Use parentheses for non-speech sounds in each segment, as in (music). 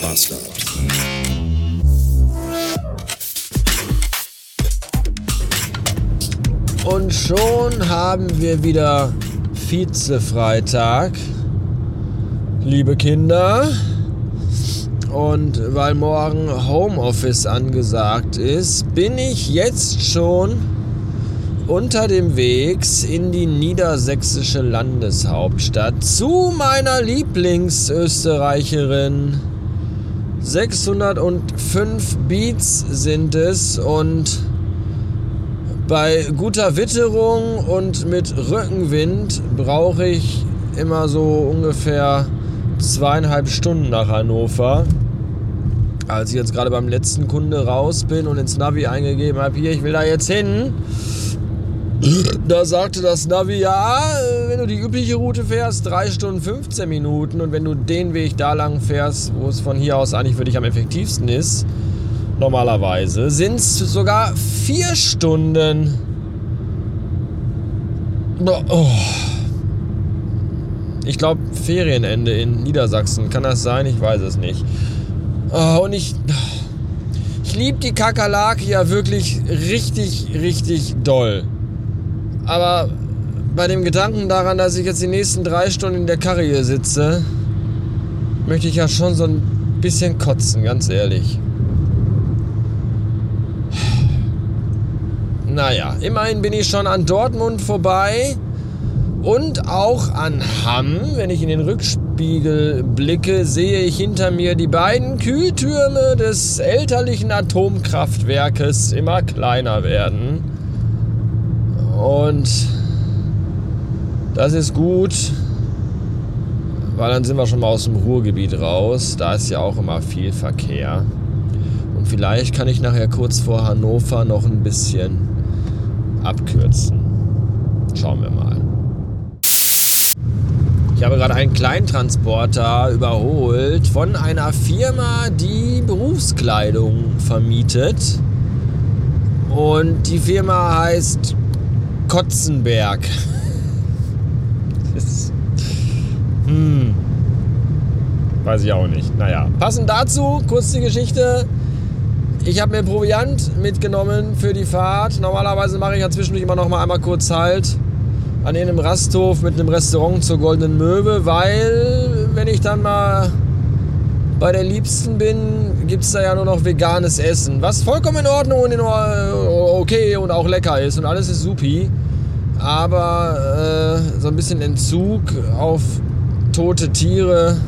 Bastard. Und schon haben wir wieder Vize-Freitag, liebe Kinder. Und weil morgen Homeoffice angesagt ist, bin ich jetzt schon unter dem Weg in die niedersächsische Landeshauptstadt zu meiner Lieblingsösterreicherin. 605 Beats sind es und bei guter Witterung und mit Rückenwind brauche ich immer so ungefähr zweieinhalb Stunden nach Hannover. Als ich jetzt gerade beim letzten Kunde raus bin und ins Navi eingegeben habe, hier, ich will da jetzt hin, da sagte das Navi, ja, wenn du die übliche Route fährst, 3 Stunden 15 Minuten und wenn du den Weg da lang fährst, wo es von hier aus eigentlich für dich am effektivsten ist, normalerweise, sind es sogar 4 Stunden. Oh. Ich glaube, Ferienende in Niedersachsen. Kann das sein? Ich weiß es nicht. Oh, und ich. Ich liebe die Kakerlake ja wirklich richtig, richtig doll. Aber bei dem Gedanken daran, dass ich jetzt die nächsten drei Stunden in der Karre hier sitze, möchte ich ja schon so ein bisschen kotzen, ganz ehrlich. Naja, immerhin bin ich schon an Dortmund vorbei und auch an Hamm. Wenn ich in den Rückspiegel blicke, sehe ich hinter mir die beiden Kühltürme des elterlichen Atomkraftwerkes immer kleiner werden. Und das ist gut, weil dann sind wir schon mal aus dem Ruhrgebiet raus. Da ist ja auch immer viel Verkehr. Und vielleicht kann ich nachher kurz vor Hannover noch ein bisschen abkürzen. Schauen wir mal. Ich habe gerade einen Kleintransporter überholt von einer Firma, die Berufskleidung vermietet. Und die Firma heißt Kotzenberg. Das, hm. Weiß ich auch nicht. Naja. Passend dazu, kurz die Geschichte. Ich habe mir Proviant mitgenommen für die Fahrt. Normalerweise mache ich ja zwischendurch immer noch mal einmal kurz Halt an einem Rasthof mit einem Restaurant zur Goldenen Möwe, weil wenn ich dann mal bei der Liebsten bin, gibt es da ja nur noch veganes Essen, was vollkommen in Ordnung und in okay und auch lecker ist und alles ist supi. Aber äh, so ein bisschen Entzug auf tote Tiere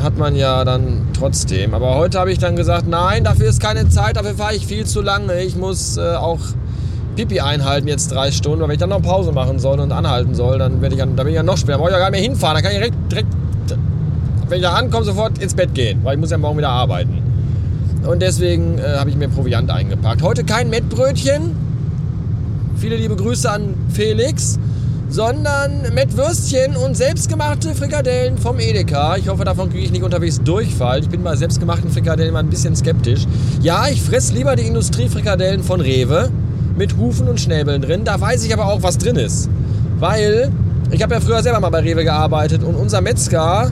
hat man ja dann trotzdem. Aber heute habe ich dann gesagt, nein, dafür ist keine Zeit, dafür fahre ich viel zu lange. Ich muss äh, auch Pipi einhalten jetzt drei Stunden, weil wenn ich dann noch Pause machen soll und anhalten soll, dann werde ich dann, da bin ich ja noch schwer. Da brauche ich ja gar nicht mehr hinfahren. Da kann ich direkt, direkt, wenn ich da ankomme, sofort ins Bett gehen, weil ich muss ja morgen wieder arbeiten. Und deswegen äh, habe ich mir Proviant eingepackt. Heute kein Mettbrötchen. Viele liebe Grüße an Felix sondern mit Würstchen und selbstgemachte Frikadellen vom Edeka. Ich hoffe, davon kriege ich nicht unterwegs Durchfall. Ich bin bei selbstgemachten Frikadellen immer ein bisschen skeptisch. Ja, ich fresse lieber die Industriefrikadellen von Rewe mit Hufen und Schnäbeln drin. Da weiß ich aber auch, was drin ist. Weil ich habe ja früher selber mal bei Rewe gearbeitet und unser Metzger,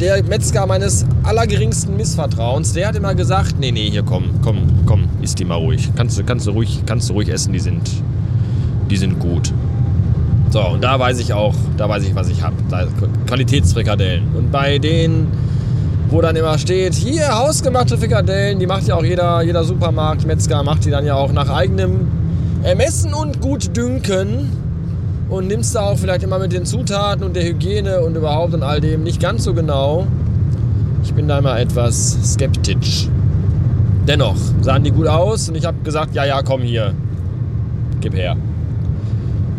der Metzger meines allergeringsten Missvertrauens, der hat immer gesagt, nee, nee, hier komm, komm, komm, isst die mal ruhig. Kannst du, kannst du ruhig, kannst du ruhig essen, die sind, die sind gut. So, und da weiß ich auch, da weiß ich, was ich habe. Qualitätsfrikadellen. Und bei denen, wo dann immer steht, hier hausgemachte Frikadellen, die macht ja auch jeder, jeder Supermarkt, Metzger macht die dann ja auch nach eigenem Ermessen und Gutdünken. Und nimmst da auch vielleicht immer mit den Zutaten und der Hygiene und überhaupt und all dem nicht ganz so genau. Ich bin da immer etwas skeptisch. Dennoch sahen die gut aus und ich habe gesagt, ja, ja, komm hier, gib her.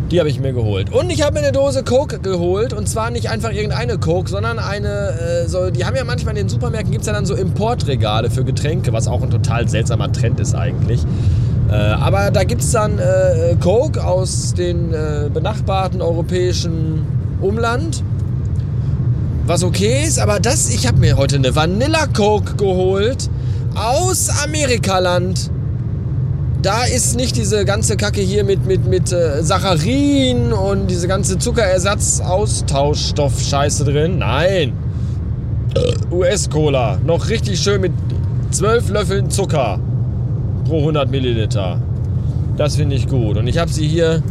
Die habe ich mir geholt. Und ich habe mir eine Dose Coke geholt. Und zwar nicht einfach irgendeine Coke, sondern eine, äh, so, die haben ja manchmal in den Supermärkten, gibt es ja dann so Importregale für Getränke, was auch ein total seltsamer Trend ist eigentlich. Äh, aber da gibt es dann äh, Coke aus dem äh, benachbarten europäischen Umland. Was okay ist, aber das, ich habe mir heute eine Vanilla Coke geholt aus Amerikaland da ist nicht diese ganze Kacke hier mit, mit, mit äh, Saccharin und diese ganze Zuckerersatz-Austauschstoff-Scheiße drin. Nein. US-Cola. Noch richtig schön mit 12 Löffeln Zucker pro 100 Milliliter. Das finde ich gut. Und ich habe sie hier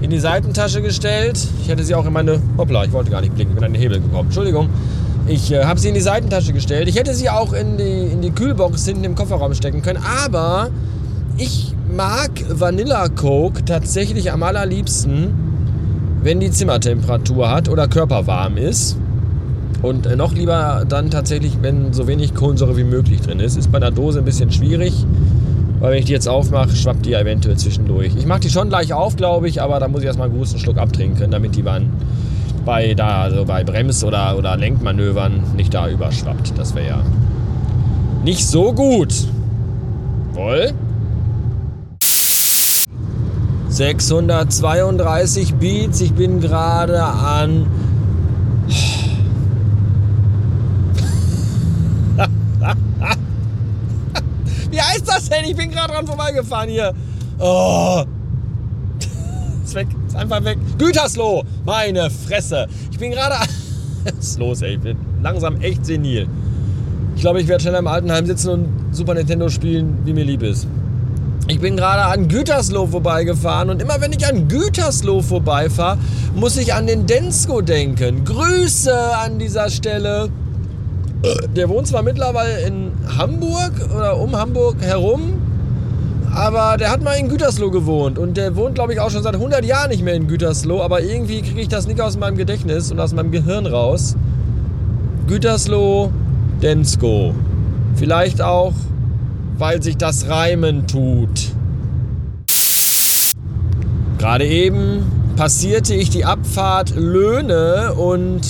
in die Seitentasche gestellt. Ich hätte sie auch in meine... Hoppla, ich wollte gar nicht blinken, ich bin an den Hebel gekommen. Entschuldigung. Ich äh, habe sie in die Seitentasche gestellt. Ich hätte sie auch in die, in die Kühlbox hinten im Kofferraum stecken können. Aber ich mag Vanilla Coke tatsächlich am allerliebsten, wenn die Zimmertemperatur hat oder körperwarm ist. Und äh, noch lieber dann tatsächlich, wenn so wenig Kohlensäure wie möglich drin ist. Ist bei einer Dose ein bisschen schwierig, weil wenn ich die jetzt aufmache, schwappt die ja eventuell zwischendurch. Ich mache die schon gleich auf, glaube ich, aber da muss ich erstmal einen großen Schluck abtrinken, damit die bei, bei, da, also bei Brems- oder, oder Lenkmanövern nicht da überschwappt. Das wäre ja nicht so gut. Wohl? 632 Beats. Ich bin gerade an. (laughs) Denn? Ich bin gerade dran vorbeigefahren hier. Oh. (laughs) Ist weg. Ist einfach weg. Gütersloh. Meine Fresse. Ich bin gerade. (laughs) Was ist los, ey? Ich bin langsam echt senil. Ich glaube, ich werde schneller im Altenheim sitzen und Super Nintendo spielen, wie mir lieb ist. Ich bin gerade an Gütersloh vorbeigefahren und immer wenn ich an Gütersloh vorbeifahre, muss ich an den Densko denken. Grüße an dieser Stelle. Der wohnt zwar mittlerweile in Hamburg oder um Hamburg herum, aber der hat mal in Gütersloh gewohnt und der wohnt, glaube ich, auch schon seit 100 Jahren nicht mehr in Gütersloh, aber irgendwie kriege ich das nicht aus meinem Gedächtnis und aus meinem Gehirn raus. Gütersloh, Densko. Vielleicht auch weil sich das Reimen tut. Gerade eben passierte ich die Abfahrt Löhne und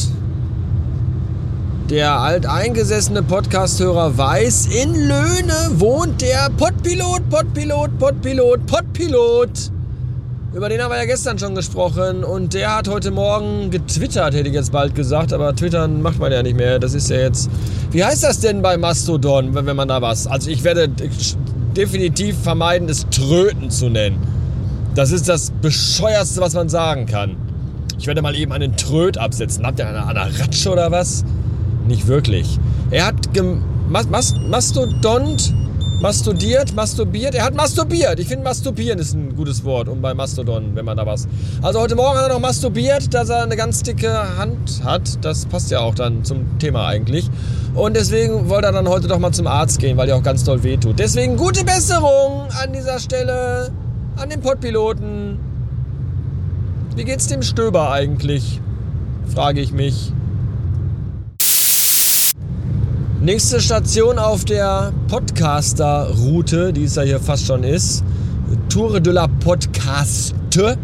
der alteingesessene Podcasthörer weiß, in Löhne wohnt der Podpilot, Podpilot, Podpilot, Podpilot. Über den haben wir ja gestern schon gesprochen und der hat heute Morgen getwittert, hätte ich jetzt bald gesagt, aber twittern macht man ja nicht mehr. Das ist ja jetzt. Wie heißt das denn bei Mastodon, wenn man da was? Also ich werde definitiv vermeiden, es Tröten zu nennen. Das ist das bescheuerste, was man sagen kann. Ich werde mal eben einen Tröt absetzen. Habt ihr eine, eine Ratsche oder was? Nicht wirklich. Er hat Mastodont Mastodiert, masturbiert. Er hat masturbiert. Ich finde, masturbieren ist ein gutes Wort, um bei Mastodon, wenn man da was. Also heute Morgen hat er noch masturbiert, dass er eine ganz dicke Hand hat. Das passt ja auch dann zum Thema eigentlich. Und deswegen wollte er dann heute doch mal zum Arzt gehen, weil die auch ganz doll wehtut. Deswegen gute Besserung an dieser Stelle an den Pottpiloten. Wie geht's dem Stöber eigentlich? Frage ich mich. Nächste Station auf der Podcaster-Route, die es ja hier fast schon ist, Tour de la Podcaste,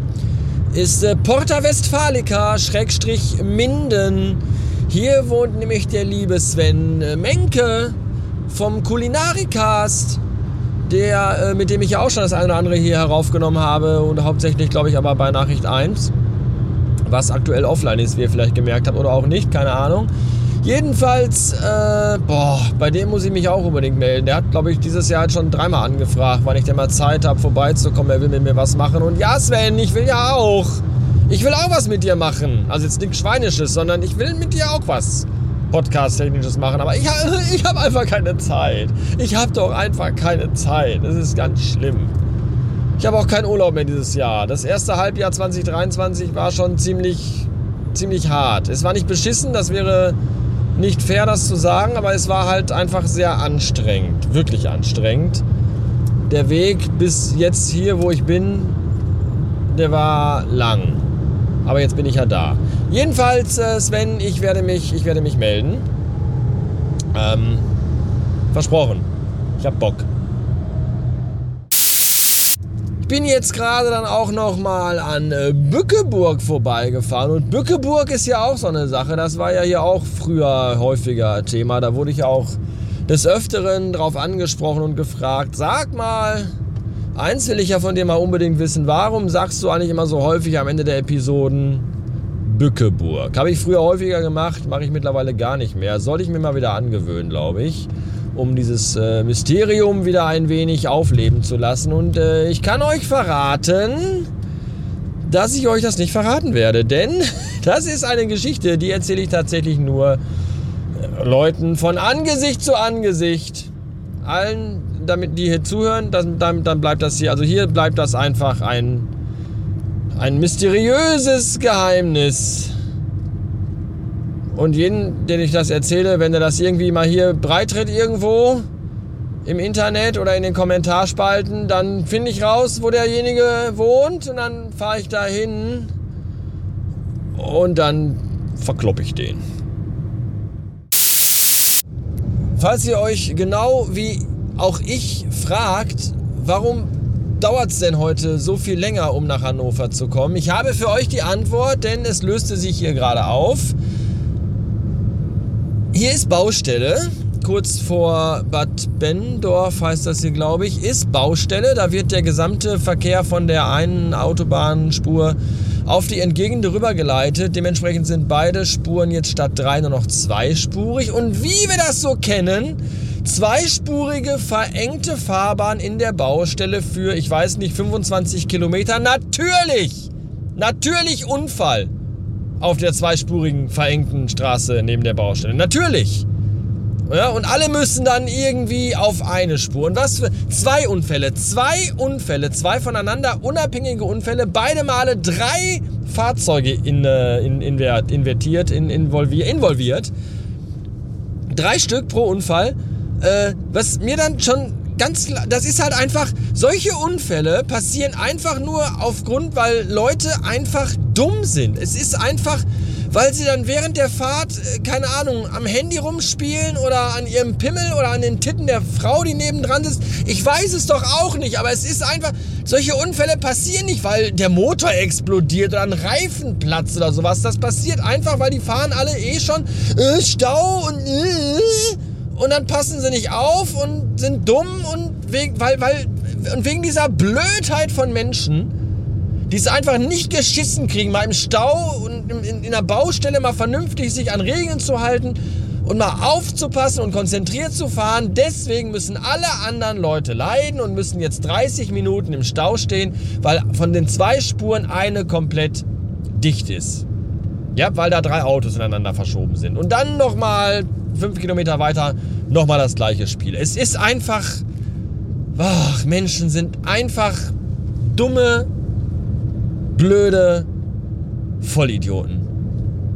ist äh, Porta Westfalica, Schrägstrich Minden. Hier wohnt nämlich der liebe Sven äh, Menke vom Kulinarikast, der, äh, mit dem ich ja auch schon das eine oder andere hier heraufgenommen habe und hauptsächlich, glaube ich, aber bei Nachricht 1, was aktuell offline ist, wie ihr vielleicht gemerkt habt oder auch nicht, keine Ahnung. Jedenfalls, äh, boah, bei dem muss ich mich auch unbedingt melden. Der hat, glaube ich, dieses Jahr schon dreimal angefragt, wann ich denn mal Zeit habe, vorbeizukommen. Er will mit mir was machen. Und ja, Sven, ich will ja auch. Ich will auch was mit dir machen. Also jetzt nichts Schweinisches, sondern ich will mit dir auch was Podcast-Technisches machen. Aber ich, (laughs) ich habe einfach keine Zeit. Ich habe doch einfach keine Zeit. Das ist ganz schlimm. Ich habe auch keinen Urlaub mehr dieses Jahr. Das erste Halbjahr 2023 war schon ziemlich, ziemlich hart. Es war nicht beschissen, das wäre nicht fair, das zu sagen, aber es war halt einfach sehr anstrengend, wirklich anstrengend. Der Weg bis jetzt hier, wo ich bin, der war lang. Aber jetzt bin ich ja da. Jedenfalls, äh, Sven, ich werde mich, ich werde mich melden. Ähm, versprochen. Ich hab Bock bin jetzt gerade dann auch noch mal an äh, Bückeburg vorbeigefahren und Bückeburg ist ja auch so eine Sache. Das war ja hier auch früher häufiger Thema. Da wurde ich auch des Öfteren drauf angesprochen und gefragt, sag mal, eins will ich ja von dir mal unbedingt wissen, warum sagst du eigentlich immer so häufig am Ende der Episoden Bückeburg? Habe ich früher häufiger gemacht, mache ich mittlerweile gar nicht mehr. Soll ich mir mal wieder angewöhnen, glaube ich um dieses äh, Mysterium wieder ein wenig aufleben zu lassen. Und äh, ich kann euch verraten, dass ich euch das nicht verraten werde, denn (laughs) das ist eine Geschichte, die erzähle ich tatsächlich nur, Leuten von Angesicht zu Angesicht. Allen, damit die hier zuhören, dann, dann, dann bleibt das hier. Also hier bleibt das einfach ein, ein mysteriöses Geheimnis. Und jeden, den ich das erzähle, wenn er das irgendwie mal hier breitritt irgendwo im Internet oder in den Kommentarspalten, dann finde ich raus, wo derjenige wohnt und dann fahre ich da hin und dann verkloppe ich den. Falls ihr euch genau wie auch ich fragt, warum dauert es denn heute so viel länger, um nach Hannover zu kommen? Ich habe für euch die Antwort, denn es löste sich hier gerade auf. Hier ist Baustelle, kurz vor Bad Bendorf heißt das hier, glaube ich, ist Baustelle. Da wird der gesamte Verkehr von der einen Autobahnspur auf die entgegende rübergeleitet. Dementsprechend sind beide Spuren jetzt statt drei nur noch zweispurig. Und wie wir das so kennen, zweispurige verengte Fahrbahn in der Baustelle für, ich weiß nicht, 25 Kilometer. Natürlich! Natürlich Unfall auf der zweispurigen verengten Straße neben der Baustelle. Natürlich. Ja, und alle müssen dann irgendwie auf eine Spur. Und was für zwei Unfälle, zwei Unfälle, zwei voneinander unabhängige Unfälle, beide Male drei Fahrzeuge in, äh, in, in, invertiert, in, involviert, involviert. Drei Stück pro Unfall. Äh, was mir dann schon ganz das ist halt einfach, solche Unfälle passieren einfach nur aufgrund, weil Leute einfach dumm sind. Es ist einfach, weil sie dann während der Fahrt, äh, keine Ahnung, am Handy rumspielen oder an ihrem Pimmel oder an den Titten der Frau, die nebendran sitzt. Ich weiß es doch auch nicht, aber es ist einfach, solche Unfälle passieren nicht, weil der Motor explodiert oder ein Reifen platzt oder sowas. Das passiert einfach, weil die fahren alle eh schon äh, Stau und äh, und dann passen sie nicht auf und sind dumm und wegen, weil, weil, und wegen dieser Blödheit von Menschen, die es einfach nicht geschissen kriegen, mal im Stau und in, in, in einer Baustelle mal vernünftig sich an Regeln zu halten und mal aufzupassen und konzentriert zu fahren. Deswegen müssen alle anderen Leute leiden und müssen jetzt 30 Minuten im Stau stehen, weil von den zwei Spuren eine komplett dicht ist. Ja, weil da drei Autos ineinander verschoben sind. Und dann nochmal fünf Kilometer weiter nochmal das gleiche Spiel. Es ist einfach. Ach, Menschen sind einfach dumme, blöde Vollidioten.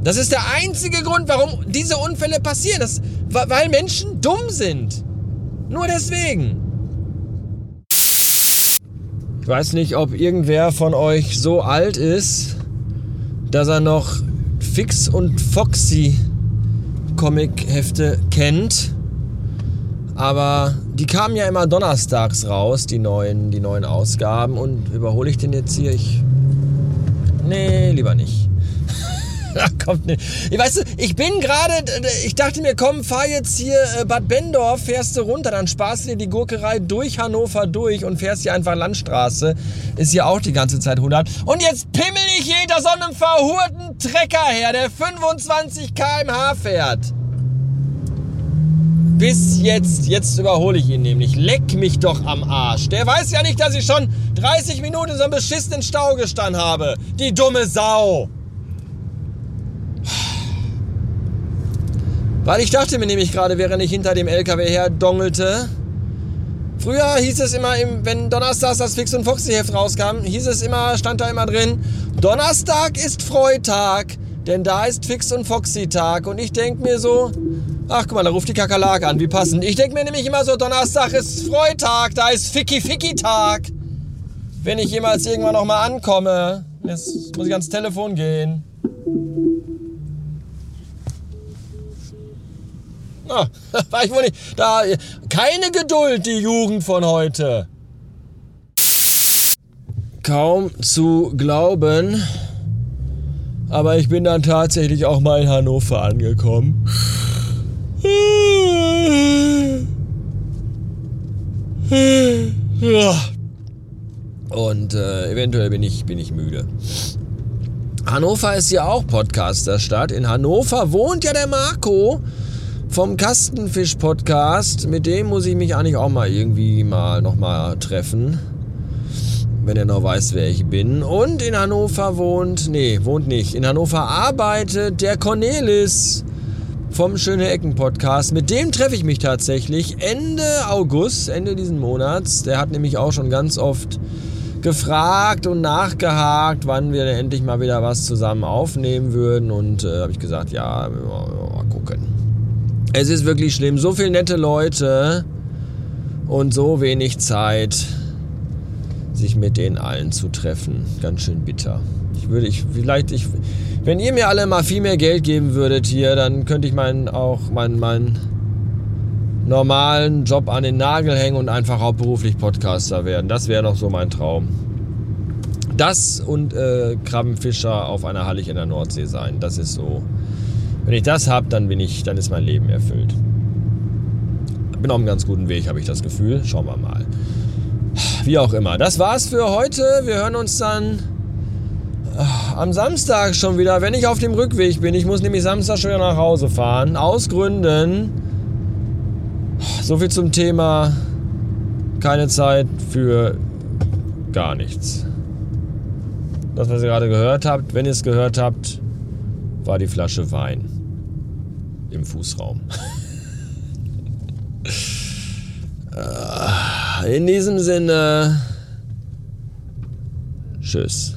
Das ist der einzige Grund, warum diese Unfälle passieren. Das, weil Menschen dumm sind. Nur deswegen. Ich weiß nicht, ob irgendwer von euch so alt ist, dass er noch Fix und Foxy Comic-Hefte kennt. Aber die kamen ja immer donnerstags raus, die neuen, die neuen Ausgaben. Und überhole ich den jetzt hier? Ich. Nee, lieber nicht. (laughs) kommt nicht. Ich weißt du, ich bin gerade, ich dachte mir, komm, fahr jetzt hier äh, Bad Bendorf, fährst du runter, dann sparst du dir die Gurkerei durch Hannover durch und fährst hier einfach Landstraße. Ist hier auch die ganze Zeit 100. Und jetzt pimmel ich hinter so einem verhurten Trecker her, der 25 km/h fährt. Bis jetzt, jetzt überhole ich ihn nämlich. Leck mich doch am Arsch. Der weiß ja nicht, dass ich schon 30 Minuten in so einem beschissenen Stau gestanden habe. Die dumme Sau. Weil ich dachte mir nämlich gerade, während ich hinter dem LKW her dongelte, Früher hieß es immer, wenn Donnerstags das Fix und Foxy Heft rauskam, hieß es immer, stand da immer drin, Donnerstag ist Freitag, denn da ist Fix und Foxy Tag. Und ich denke mir so, ach guck mal, da ruft die Kakerlake an, wie passend. Ich denke mir nämlich immer so, Donnerstag ist Freitag, da ist Ficky Ficky Tag. Wenn ich jemals irgendwann nochmal ankomme, jetzt muss ich ans Telefon gehen. Ah, (laughs) war ich wohl nicht. Da, keine Geduld, die Jugend von heute. Kaum zu glauben. Aber ich bin dann tatsächlich auch mal in Hannover angekommen. (laughs) Und äh, eventuell bin ich, bin ich müde. Hannover ist ja auch Podcasterstadt. In Hannover wohnt ja der Marco vom Kastenfisch-Podcast. Mit dem muss ich mich eigentlich auch mal irgendwie mal nochmal treffen. Wenn er noch weiß, wer ich bin. Und in Hannover wohnt, nee, wohnt nicht. In Hannover arbeitet der Cornelis vom Schöne Ecken Podcast. Mit dem treffe ich mich tatsächlich Ende August, Ende diesen Monats. Der hat nämlich auch schon ganz oft gefragt und nachgehakt, wann wir endlich mal wieder was zusammen aufnehmen würden. Und äh, habe ich gesagt, ja. Es ist wirklich schlimm. So viele nette Leute und so wenig Zeit, sich mit denen allen zu treffen. Ganz schön bitter. Ich würde, ich, vielleicht, ich, wenn ihr mir alle mal viel mehr Geld geben würdet hier, dann könnte ich meinen, auch meinen, meinen normalen Job an den Nagel hängen und einfach hauptberuflich Podcaster werden. Das wäre noch so mein Traum. Das und äh, Krabbenfischer auf einer Hallig in der Nordsee sein. Das ist so. Wenn ich das habe, dann bin ich, dann ist mein Leben erfüllt. Bin auf einem ganz guten Weg, habe ich das Gefühl. Schauen wir mal. Wie auch immer. Das war's für heute. Wir hören uns dann äh, am Samstag schon wieder, wenn ich auf dem Rückweg bin. Ich muss nämlich Samstag schon wieder nach Hause fahren. Aus Gründen. So viel zum Thema. Keine Zeit für gar nichts. Das, was ihr gerade gehört habt, wenn ihr es gehört habt, war die Flasche Wein im Fußraum. (laughs) Äh, in diesem Sinne, tschüss.